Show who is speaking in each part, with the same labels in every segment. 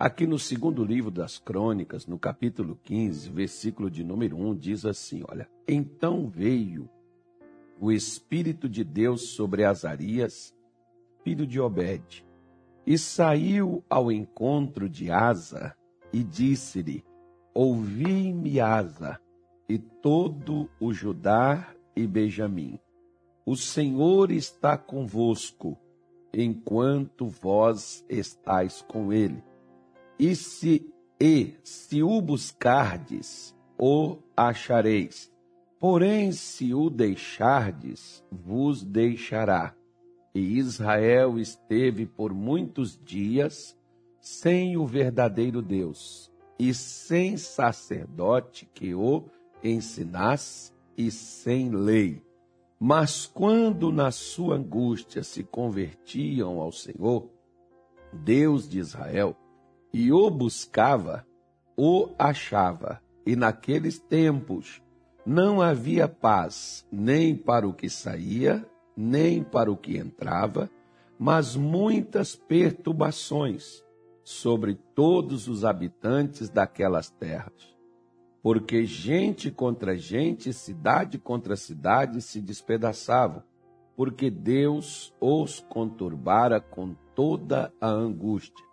Speaker 1: Aqui no segundo livro das Crônicas, no capítulo 15, versículo de número 1, diz assim: Olha, então veio o Espírito de Deus sobre Azarias, filho de Obed, e saiu ao encontro de Asa e disse-lhe: Ouvi-me, Asa, e todo o Judá e Benjamim. O Senhor está convosco, enquanto vós estáis com ele e se, e, se o buscardes, o achareis. Porém, se o deixardes, vos deixará. E Israel esteve por muitos dias sem o verdadeiro Deus e sem sacerdote que o ensinasse e sem lei. Mas quando na sua angústia se convertiam ao Senhor, Deus de Israel, e o buscava, o achava. E naqueles tempos não havia paz nem para o que saía, nem para o que entrava, mas muitas perturbações sobre todos os habitantes daquelas terras. Porque gente contra gente, cidade contra cidade se despedaçavam, porque Deus os conturbara com toda a angústia.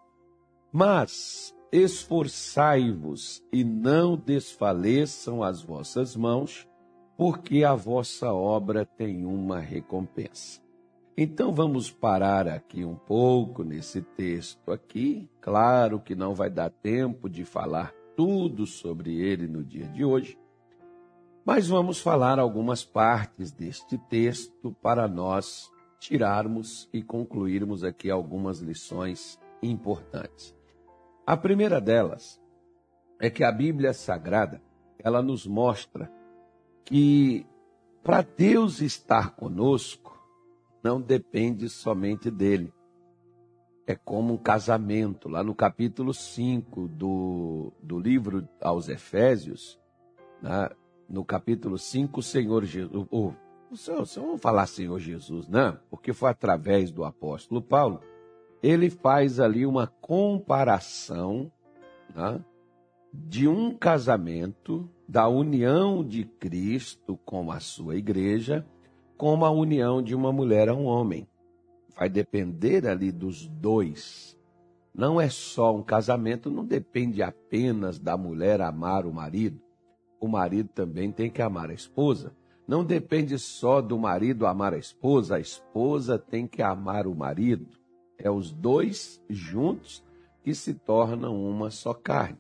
Speaker 1: Mas esforçai-vos e não desfaleçam as vossas mãos, porque a vossa obra tem uma recompensa. Então vamos parar aqui um pouco nesse texto aqui. Claro que não vai dar tempo de falar tudo sobre ele no dia de hoje, mas vamos falar algumas partes deste texto para nós tirarmos e concluirmos aqui algumas lições importantes. A primeira delas é que a Bíblia Sagrada, ela nos mostra que para Deus estar conosco, não depende somente dele. É como um casamento. Lá no capítulo 5 do, do livro aos Efésios, né? no capítulo 5, o Senhor Jesus. O o senhor não falar Senhor Jesus, não, porque foi através do apóstolo Paulo ele faz ali uma comparação né, de um casamento, da união de Cristo com a sua igreja, com a união de uma mulher a um homem. Vai depender ali dos dois. Não é só um casamento, não depende apenas da mulher amar o marido. O marido também tem que amar a esposa. Não depende só do marido amar a esposa, a esposa tem que amar o marido. É os dois juntos que se tornam uma só carne.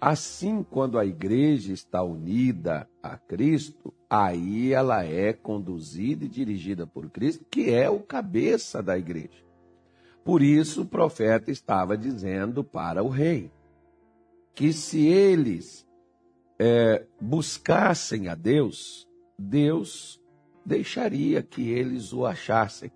Speaker 1: Assim, quando a igreja está unida a Cristo, aí ela é conduzida e dirigida por Cristo, que é o cabeça da igreja. Por isso, o profeta estava dizendo para o rei que se eles é, buscassem a Deus, Deus deixaria que eles o achassem.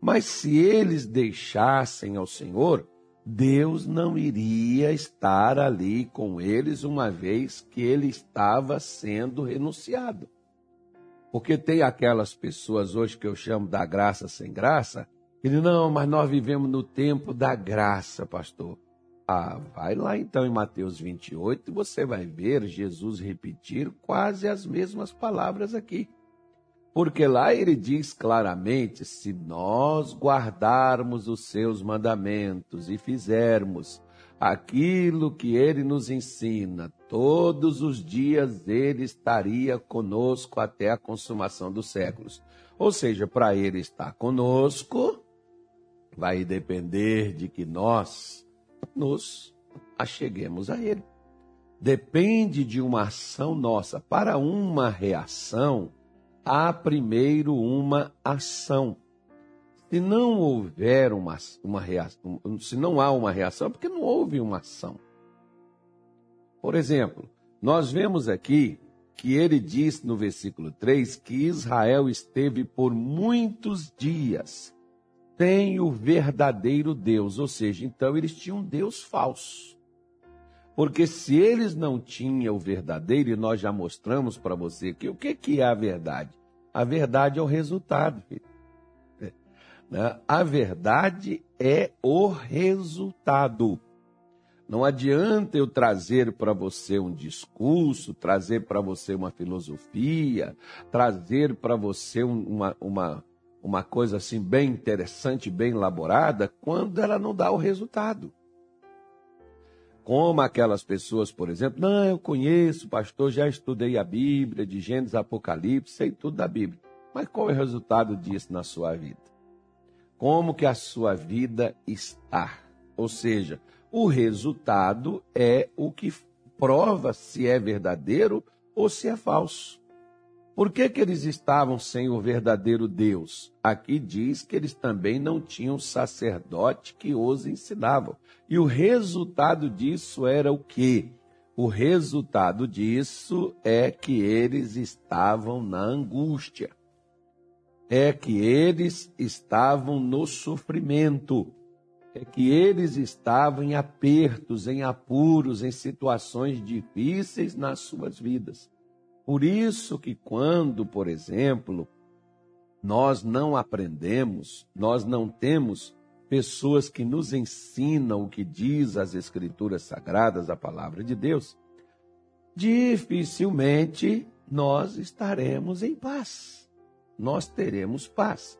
Speaker 1: Mas se eles deixassem ao Senhor, Deus não iria estar ali com eles, uma vez que ele estava sendo renunciado. Porque tem aquelas pessoas hoje que eu chamo da graça sem graça, que dizem, não, mas nós vivemos no tempo da graça, pastor. Ah, vai lá então em Mateus 28 e você vai ver Jesus repetir quase as mesmas palavras aqui. Porque lá ele diz claramente: se nós guardarmos os seus mandamentos e fizermos aquilo que ele nos ensina, todos os dias ele estaria conosco até a consumação dos séculos. Ou seja, para ele estar conosco, vai depender de que nós nos acheguemos a ele. Depende de uma ação nossa. Para uma reação, há primeiro uma ação. Se não houver uma, uma reação, se não há uma reação, é porque não houve uma ação. Por exemplo, nós vemos aqui que ele diz no versículo 3 que Israel esteve por muitos dias sem o verdadeiro Deus, ou seja, então eles tinham um Deus falso. Porque se eles não tinham o verdadeiro, e nós já mostramos para você que o que, que é a verdade? A verdade é o resultado, né? A verdade é o resultado. Não adianta eu trazer para você um discurso, trazer para você uma filosofia, trazer para você uma, uma, uma coisa assim bem interessante, bem elaborada, quando ela não dá o resultado. Como aquelas pessoas, por exemplo, não, eu conheço, pastor, já estudei a Bíblia, de Gênesis, Apocalipse, sei tudo da Bíblia. Mas qual é o resultado disso na sua vida? Como que a sua vida está? Ou seja, o resultado é o que prova se é verdadeiro ou se é falso. Por que, que eles estavam sem o verdadeiro Deus? Aqui diz que eles também não tinham sacerdote que os ensinava. E o resultado disso era o quê? O resultado disso é que eles estavam na angústia. É que eles estavam no sofrimento é que eles estavam em apertos, em apuros, em situações difíceis nas suas vidas. Por isso que quando, por exemplo, nós não aprendemos, nós não temos pessoas que nos ensinam o que diz as escrituras sagradas, a palavra de Deus, dificilmente nós estaremos em paz. Nós teremos paz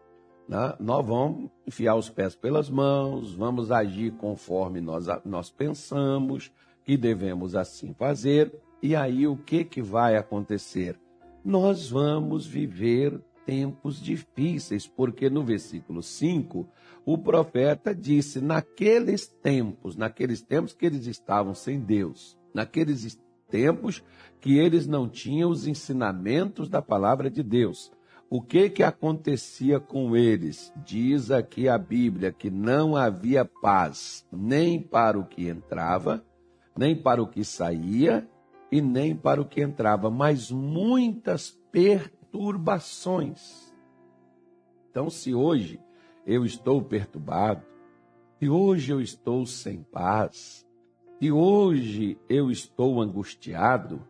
Speaker 1: né, nós vamos enfiar os pés pelas mãos, vamos agir conforme nós, nós pensamos que devemos assim fazer. E aí o que, que vai acontecer? Nós vamos viver tempos difíceis, porque no versículo 5, o profeta disse: naqueles tempos, naqueles tempos que eles estavam sem Deus, naqueles tempos que eles não tinham os ensinamentos da palavra de Deus, o que que acontecia com eles? Diz aqui a Bíblia que não havia paz nem para o que entrava, nem para o que saía e nem para o que entrava, mas muitas perturbações. Então, se hoje eu estou perturbado, se hoje eu estou sem paz, se hoje eu estou angustiado,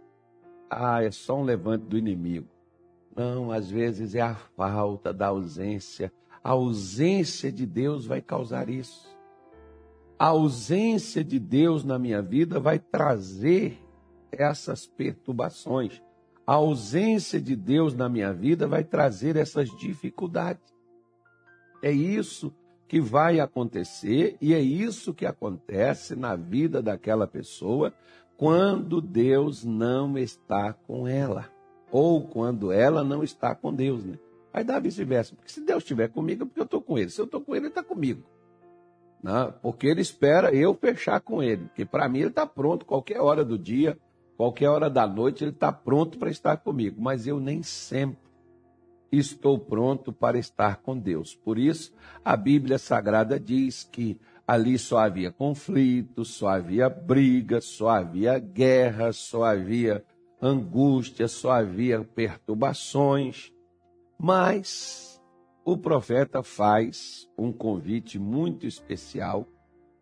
Speaker 1: ah, é só um levante do inimigo. Não, às vezes é a falta da ausência. A ausência de Deus vai causar isso. A ausência de Deus na minha vida vai trazer essas perturbações. A ausência de Deus na minha vida vai trazer essas dificuldades. É isso que vai acontecer e é isso que acontece na vida daquela pessoa quando Deus não está com ela ou quando ela não está com Deus, né? Aí dá vice-versa, porque se Deus estiver comigo, é porque eu estou com ele. Se eu estou com ele, ele está comigo. Né? Porque ele espera eu fechar com ele. Porque para mim ele está pronto, qualquer hora do dia, qualquer hora da noite, ele está pronto para estar comigo. Mas eu nem sempre estou pronto para estar com Deus. Por isso, a Bíblia Sagrada diz que ali só havia conflito, só havia briga, só havia guerra, só havia angústia, só havia perturbações, mas o profeta faz um convite muito especial,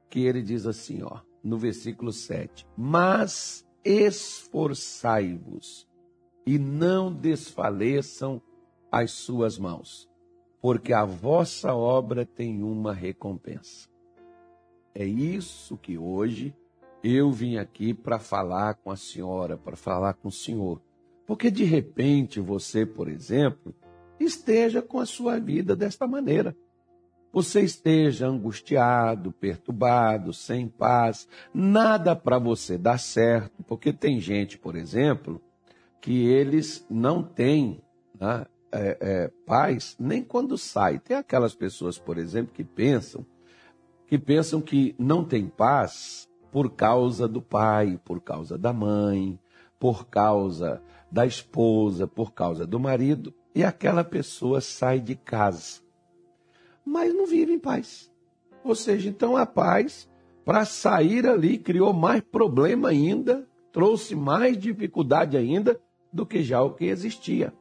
Speaker 1: que ele diz assim, ó, no versículo 7: Mas esforçai-vos e não desfaleçam as suas mãos, porque a vossa obra tem uma recompensa. É isso que hoje eu vim aqui para falar com a senhora, para falar com o senhor. Porque de repente você, por exemplo, esteja com a sua vida desta maneira. Você esteja angustiado, perturbado, sem paz, nada para você dar certo, porque tem gente, por exemplo, que eles não têm né, é, é, paz nem quando sai. Tem aquelas pessoas, por exemplo, que pensam que pensam que não tem paz por causa do pai, por causa da mãe, por causa da esposa, por causa do marido, e aquela pessoa sai de casa. Mas não vive em paz. Ou seja, então a paz, para sair ali, criou mais problema ainda, trouxe mais dificuldade ainda do que já o que existia.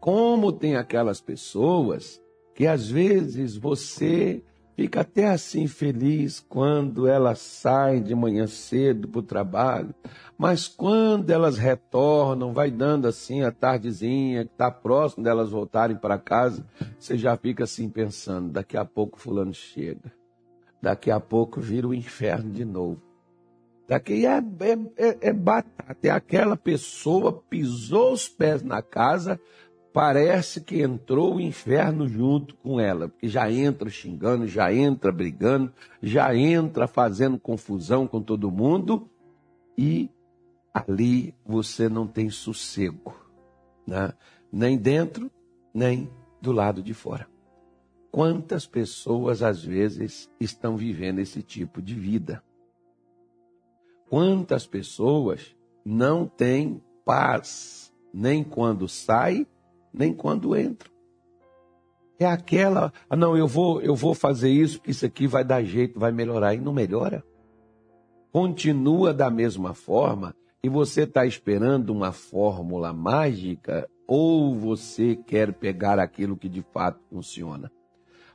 Speaker 1: Como tem aquelas pessoas que às vezes você fica até assim feliz quando elas saem de manhã cedo para o trabalho, mas quando elas retornam, vai dando assim a tardezinha, que está próximo delas voltarem para casa, você já fica assim pensando: daqui a pouco Fulano chega, daqui a pouco vira o inferno de novo. Daqui é, é, é, é batata. É aquela pessoa pisou os pés na casa, parece que entrou o inferno junto com ela, porque já entra xingando, já entra brigando, já entra fazendo confusão com todo mundo e ali você não tem sossego, né? nem dentro, nem do lado de fora. Quantas pessoas às vezes estão vivendo esse tipo de vida? Quantas pessoas não têm paz, nem quando sai, nem quando entra? É aquela, ah, não, eu vou, eu vou fazer isso, porque isso aqui vai dar jeito, vai melhorar, e não melhora. Continua da mesma forma, e você está esperando uma fórmula mágica, ou você quer pegar aquilo que de fato funciona?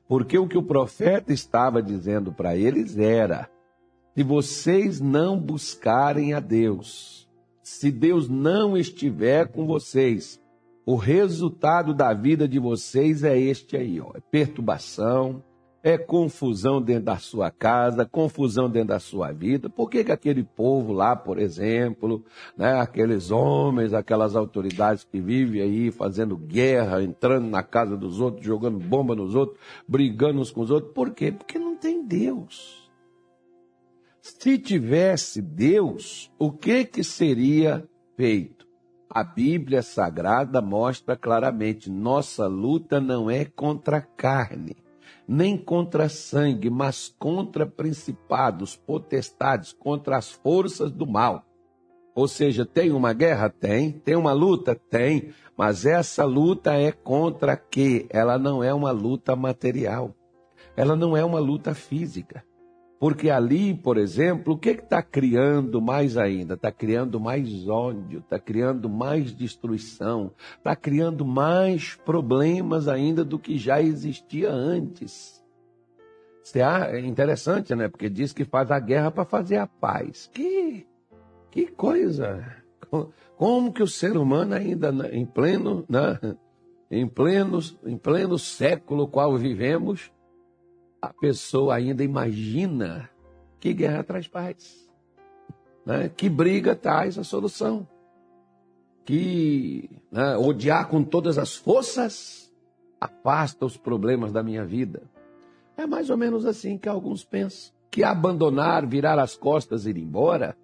Speaker 1: Porque o que o profeta estava dizendo para eles era: se vocês não buscarem a Deus, se Deus não estiver com vocês, o resultado da vida de vocês é este aí, ó, é perturbação, é confusão dentro da sua casa, confusão dentro da sua vida. Por que, que aquele povo lá, por exemplo, né, aqueles homens, aquelas autoridades que vivem aí fazendo guerra, entrando na casa dos outros, jogando bomba nos outros, brigando uns com os outros, por quê? Porque não tem Deus. Se tivesse Deus, o que que seria feito? A Bíblia Sagrada mostra claramente: nossa luta não é contra a carne, nem contra sangue, mas contra principados, potestades, contra as forças do mal. Ou seja, tem uma guerra? Tem. Tem uma luta? Tem. Mas essa luta é contra quê? Ela não é uma luta material. Ela não é uma luta física. Porque ali, por exemplo, o que está criando mais ainda? Está criando mais ódio, está criando mais destruição, está criando mais problemas ainda do que já existia antes. É interessante, né? Porque diz que faz a guerra para fazer a paz. Que, que coisa! Como que o ser humano ainda em pleno, né? em pleno, em pleno século qual vivemos, a pessoa ainda imagina que guerra traz paz, né? que briga traz a solução, que né, odiar com todas as forças afasta os problemas da minha vida. É mais ou menos assim que alguns pensam. Que abandonar, virar as costas e ir embora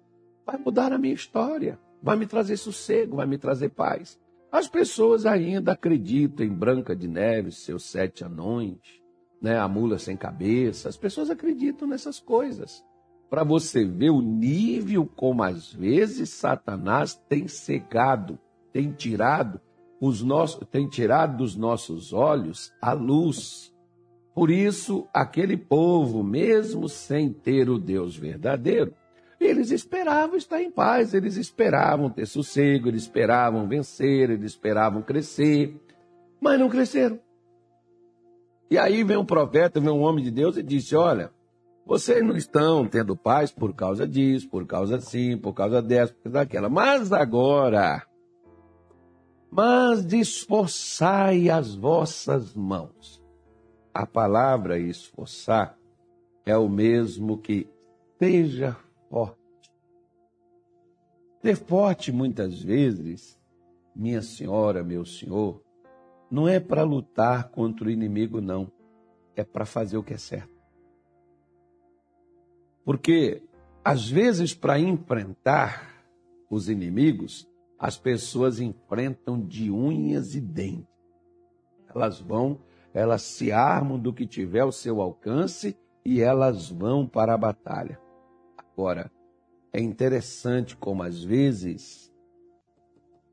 Speaker 1: vai mudar a minha história, vai me trazer sossego, vai me trazer paz. As pessoas ainda acreditam em Branca de Neve, seus sete anões, né, a mula sem cabeça. As pessoas acreditam nessas coisas. Para você ver o nível como às vezes Satanás tem cegado, tem tirado os nossos, tem tirado dos nossos olhos a luz. Por isso, aquele povo, mesmo sem ter o Deus verdadeiro, eles esperavam estar em paz, eles esperavam ter sossego, eles esperavam vencer, eles esperavam crescer, mas não cresceram. E aí vem um profeta, vem um homem de Deus e disse: Olha, vocês não estão tendo paz por causa disso, por causa assim, por causa dessa, por causa daquela. Mas agora, mas esforçai as vossas mãos. A palavra esforçar é o mesmo que seja forte. Ser forte, muitas vezes, minha senhora, meu senhor, não é para lutar contra o inimigo, não. É para fazer o que é certo. Porque, às vezes, para enfrentar os inimigos, as pessoas enfrentam de unhas e dentes. Elas vão, elas se armam do que tiver ao seu alcance e elas vão para a batalha. Agora, é interessante como às vezes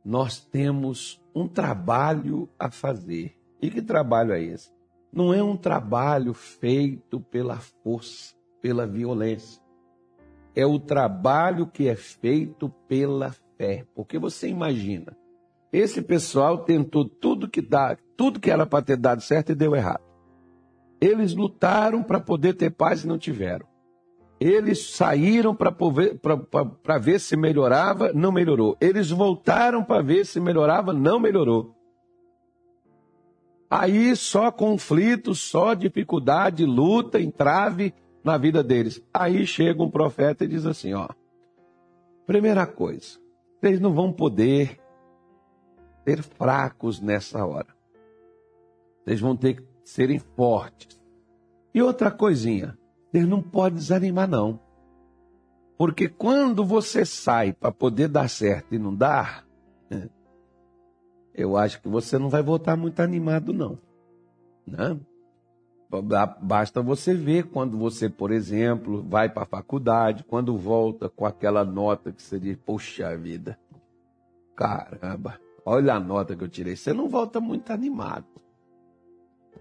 Speaker 1: nós temos um trabalho a fazer. E que trabalho é esse? Não é um trabalho feito pela força, pela violência. É o trabalho que é feito pela fé. Porque você imagina, esse pessoal tentou tudo que dá, tudo que era para ter dado certo e deu errado. Eles lutaram para poder ter paz e não tiveram. Eles saíram para ver se melhorava, não melhorou. Eles voltaram para ver se melhorava, não melhorou. Aí só conflito, só dificuldade, luta, entrave na vida deles. Aí chega um profeta e diz assim: ó, Primeira coisa, vocês não vão poder ser fracos nessa hora. Vocês vão ter que serem fortes. E outra coisinha, vocês não podem desanimar, não. Porque quando você sai para poder dar certo e não dar, eu acho que você não vai voltar muito animado, não. Né? Basta você ver quando você, por exemplo, vai para a faculdade, quando volta com aquela nota que você diz, poxa vida, caramba, olha a nota que eu tirei. Você não volta muito animado.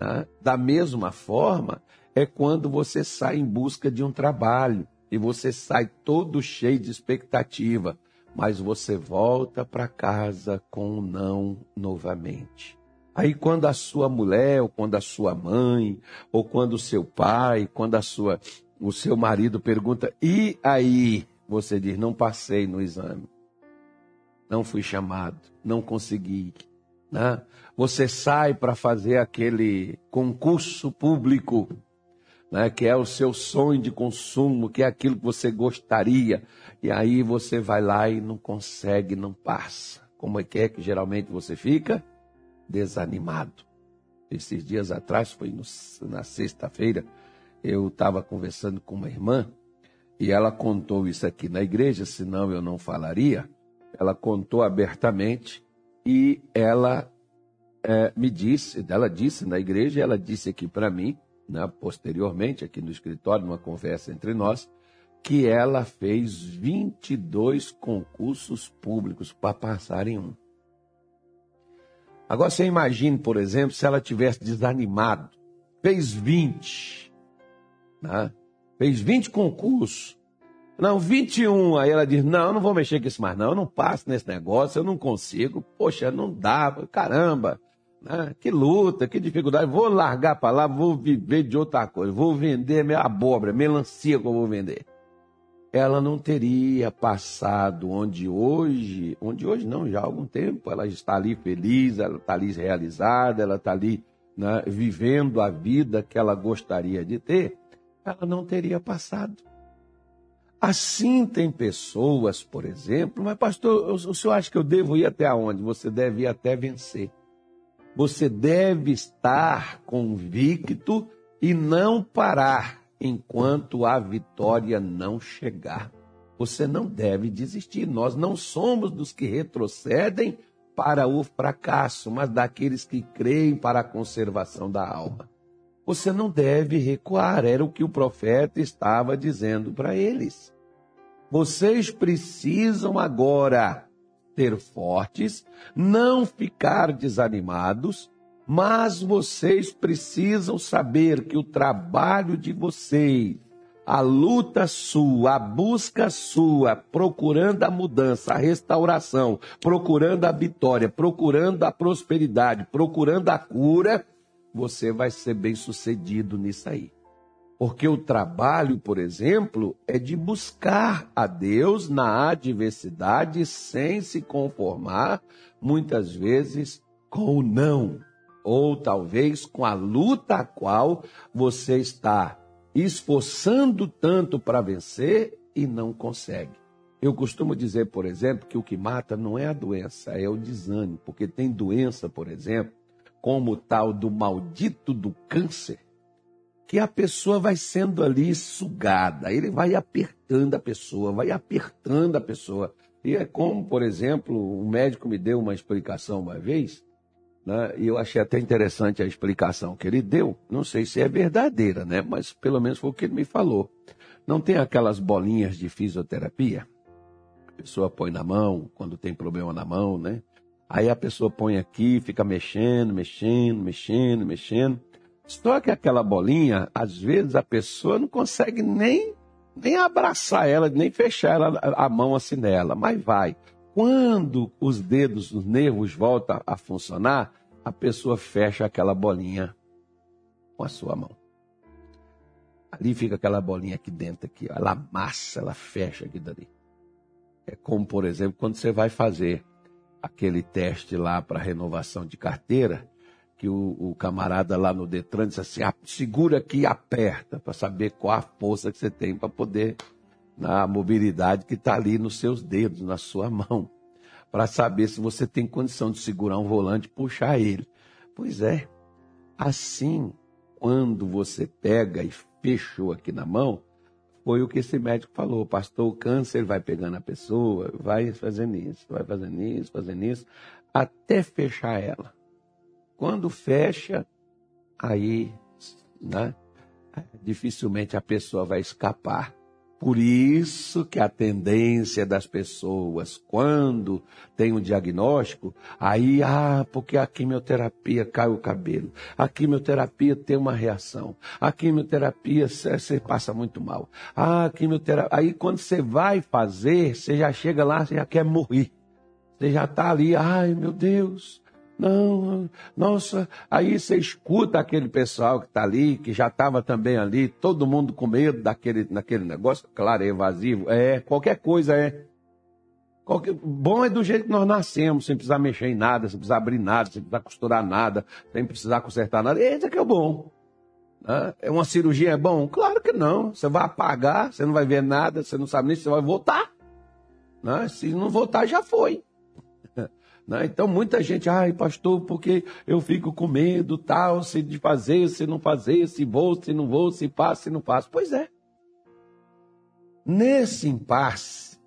Speaker 1: Né? Da mesma forma, é quando você sai em busca de um trabalho e você sai todo cheio de expectativa, mas você volta para casa com um não novamente. Aí quando a sua mulher, ou quando a sua mãe, ou quando o seu pai, quando a sua, o seu marido pergunta, e aí? Você diz, não passei no exame. Não fui chamado, não consegui. Né? Você sai para fazer aquele concurso público né, que é o seu sonho de consumo, que é aquilo que você gostaria, e aí você vai lá e não consegue, não passa. Como é que é que geralmente você fica? Desanimado. Esses dias atrás, foi no, na sexta-feira, eu estava conversando com uma irmã e ela contou isso aqui na igreja, senão eu não falaria. Ela contou abertamente e ela é, me disse, ela disse na igreja, ela disse aqui para mim, né, posteriormente, aqui no escritório, numa conversa entre nós, que ela fez 22 concursos públicos para passar em um. Agora você imagine, por exemplo, se ela tivesse desanimado, fez 20, né? fez 20 concursos, não, 21, aí ela diz, não, eu não vou mexer com isso mais não, eu não passo nesse negócio, eu não consigo, poxa, não dá, caramba, né? Que luta, que dificuldade. Vou largar para lá, vou viver de outra coisa. Vou vender minha abóbora, melancia que eu vou vender. Ela não teria passado onde hoje, onde hoje não, já há algum tempo, ela está ali feliz, ela está ali realizada, ela está ali né, vivendo a vida que ela gostaria de ter, ela não teria passado. Assim tem pessoas, por exemplo, mas pastor, o senhor acha que eu devo ir até onde? Você deve ir até vencer. Você deve estar convicto e não parar enquanto a vitória não chegar. Você não deve desistir. Nós não somos dos que retrocedem para o fracasso, mas daqueles que creem para a conservação da alma. Você não deve recuar, era o que o profeta estava dizendo para eles. Vocês precisam agora ter fortes, não ficar desanimados, mas vocês precisam saber que o trabalho de vocês, a luta sua, a busca sua, procurando a mudança, a restauração, procurando a vitória, procurando a prosperidade, procurando a cura, você vai ser bem sucedido nisso aí. Porque o trabalho, por exemplo, é de buscar a Deus na adversidade sem se conformar, muitas vezes, com o não, ou talvez com a luta a qual você está esforçando tanto para vencer e não consegue. Eu costumo dizer, por exemplo, que o que mata não é a doença, é o desânimo, porque tem doença, por exemplo, como o tal do maldito do câncer, que a pessoa vai sendo ali sugada, ele vai apertando a pessoa, vai apertando a pessoa. E é como, por exemplo, um médico me deu uma explicação uma vez, né, e eu achei até interessante a explicação que ele deu. Não sei se é verdadeira, né, mas pelo menos foi o que ele me falou. Não tem aquelas bolinhas de fisioterapia? A pessoa põe na mão, quando tem problema na mão, né? Aí a pessoa põe aqui, fica mexendo, mexendo, mexendo, mexendo. Só que aquela bolinha, às vezes a pessoa não consegue nem, nem abraçar ela, nem fechar ela, a mão assim nela, mas vai. Quando os dedos, os nervos voltam a funcionar, a pessoa fecha aquela bolinha com a sua mão. Ali fica aquela bolinha aqui dentro, aqui, ela amassa, ela fecha aqui dali. É como, por exemplo, quando você vai fazer aquele teste lá para renovação de carteira, que o, o, camarada lá no Detran disse assim: ah, segura aqui e aperta, para saber qual a força que você tem para poder na mobilidade que está ali nos seus dedos, na sua mão, para saber se você tem condição de segurar um volante e puxar ele. Pois é, assim, quando você pega e fechou aqui na mão, foi o que esse médico falou, pastor, o câncer vai pegando a pessoa, vai fazendo isso, vai fazendo isso, fazendo isso, até fechar ela. Quando fecha, aí, né, dificilmente a pessoa vai escapar. Por isso que a tendência das pessoas, quando tem um diagnóstico, aí, ah, porque a quimioterapia cai o cabelo, a quimioterapia tem uma reação, a quimioterapia você passa muito mal, a quimioterapia. Aí quando você vai fazer, você já chega lá, você já quer morrer. Você já está ali, ai meu Deus, não, nossa, aí você escuta aquele pessoal que está ali, que já estava também ali, todo mundo com medo daquele, daquele negócio, claro, é evasivo, é, qualquer coisa é. Qualquer, bom é do jeito que nós nascemos, sem precisar mexer em nada, sem precisar abrir nada, sem precisar costurar nada, sem precisar consertar nada. Esse aqui é o bom. Né? É uma cirurgia é bom? Claro que não. Você vai apagar, você não vai ver nada, você não sabe nem se você vai voltar. Né? Se não voltar, já foi. Né? Então muita gente, ai pastor, porque eu fico com medo, tal, se de fazer, se não fazer, se vou, se não vou, se passo, se não passo. Pois é. Nesse impasse,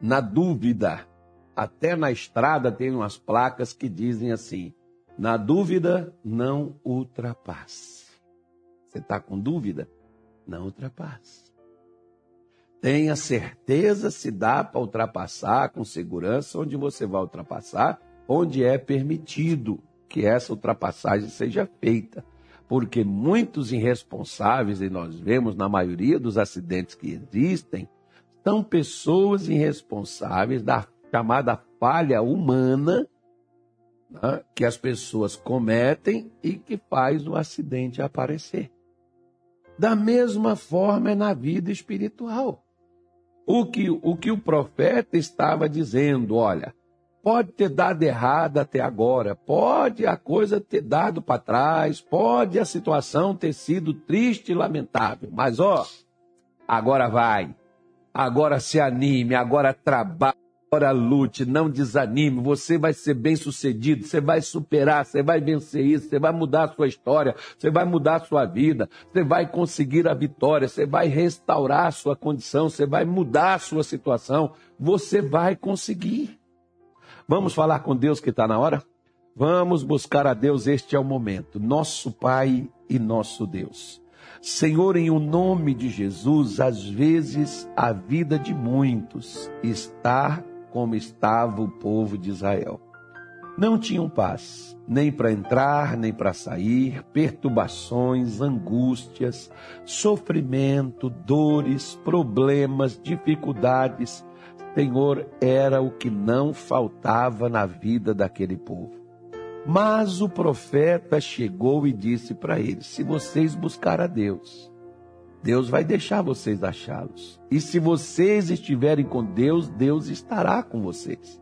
Speaker 1: na dúvida, até na estrada tem umas placas que dizem assim: na dúvida, não ultrapasse. Você está com dúvida? Não ultrapasse. Tenha certeza se dá para ultrapassar com segurança onde você vai ultrapassar, onde é permitido que essa ultrapassagem seja feita. Porque muitos irresponsáveis, e nós vemos na maioria dos acidentes que existem, são pessoas irresponsáveis da chamada falha humana né, que as pessoas cometem e que faz o acidente aparecer. Da mesma forma é na vida espiritual o que, o que o profeta estava dizendo. Olha, pode ter dado errado até agora, pode a coisa ter dado para trás, pode a situação ter sido triste e lamentável, mas ó, agora vai, agora se anime, agora trabalhe Ora, lute, não desanime, você vai ser bem sucedido, você vai superar, você vai vencer isso, você vai mudar a sua história, você vai mudar a sua vida, você vai conseguir a vitória, você vai restaurar a sua condição, você vai mudar a sua situação, você vai conseguir. Vamos falar com Deus que está na hora? Vamos buscar a Deus, este é o momento, nosso Pai e nosso Deus. Senhor, em o nome de Jesus, às vezes a vida de muitos está como estava o povo de Israel. Não tinham paz, nem para entrar, nem para sair, perturbações, angústias, sofrimento, dores, problemas, dificuldades. Senhor, era o que não faltava na vida daquele povo. Mas o profeta chegou e disse para eles: se vocês buscar a Deus, Deus vai deixar vocês achá-los. E se vocês estiverem com Deus, Deus estará com vocês.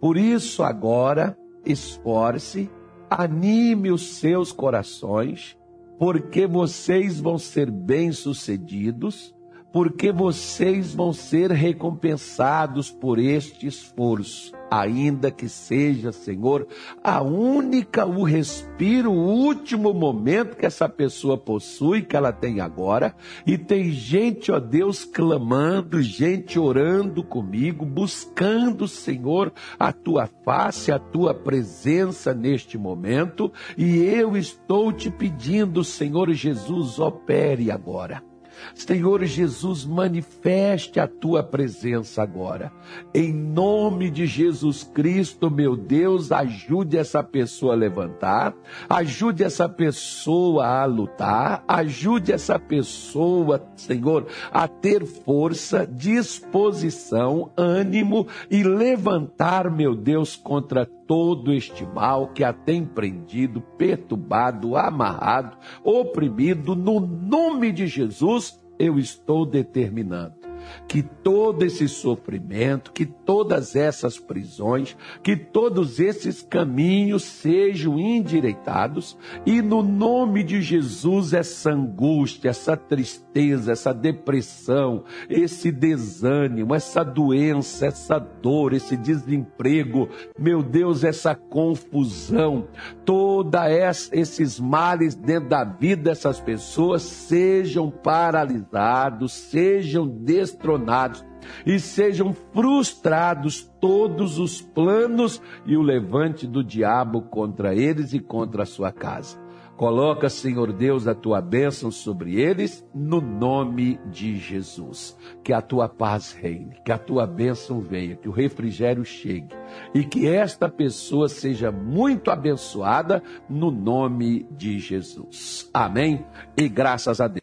Speaker 1: Por isso, agora, esforce, anime os seus corações, porque vocês vão ser bem-sucedidos, porque vocês vão ser recompensados por este esforço ainda que seja, Senhor, a única, o respiro, o último momento que essa pessoa possui, que ela tem agora, e tem gente, ó Deus, clamando, gente orando comigo, buscando, Senhor, a tua face, a tua presença neste momento, e eu estou te pedindo, Senhor Jesus, opere agora Senhor Jesus, manifeste a tua presença agora. Em nome de Jesus Cristo, meu Deus, ajude essa pessoa a levantar, ajude essa pessoa a lutar, ajude essa pessoa, Senhor, a ter força, disposição, ânimo e levantar, meu Deus, contra todo este mal que a tem prendido, perturbado, amarrado, oprimido, no nome de Jesus, eu estou determinando que todo esse sofrimento, que todas essas prisões, que todos esses caminhos sejam endireitados e no nome de Jesus essa angústia, essa tristeza, essa depressão, esse desânimo, essa doença, essa dor, esse desemprego, meu Deus, essa confusão, toda esses males dentro da vida dessas pessoas sejam paralisados, sejam destronados e sejam frustrados todos os planos e o levante do diabo contra eles e contra a sua casa. Coloca, Senhor Deus, a tua bênção sobre eles, no nome de Jesus. Que a tua paz reine, que a tua bênção venha, que o refrigério chegue e que esta pessoa seja muito abençoada no nome de Jesus. Amém? E graças a Deus.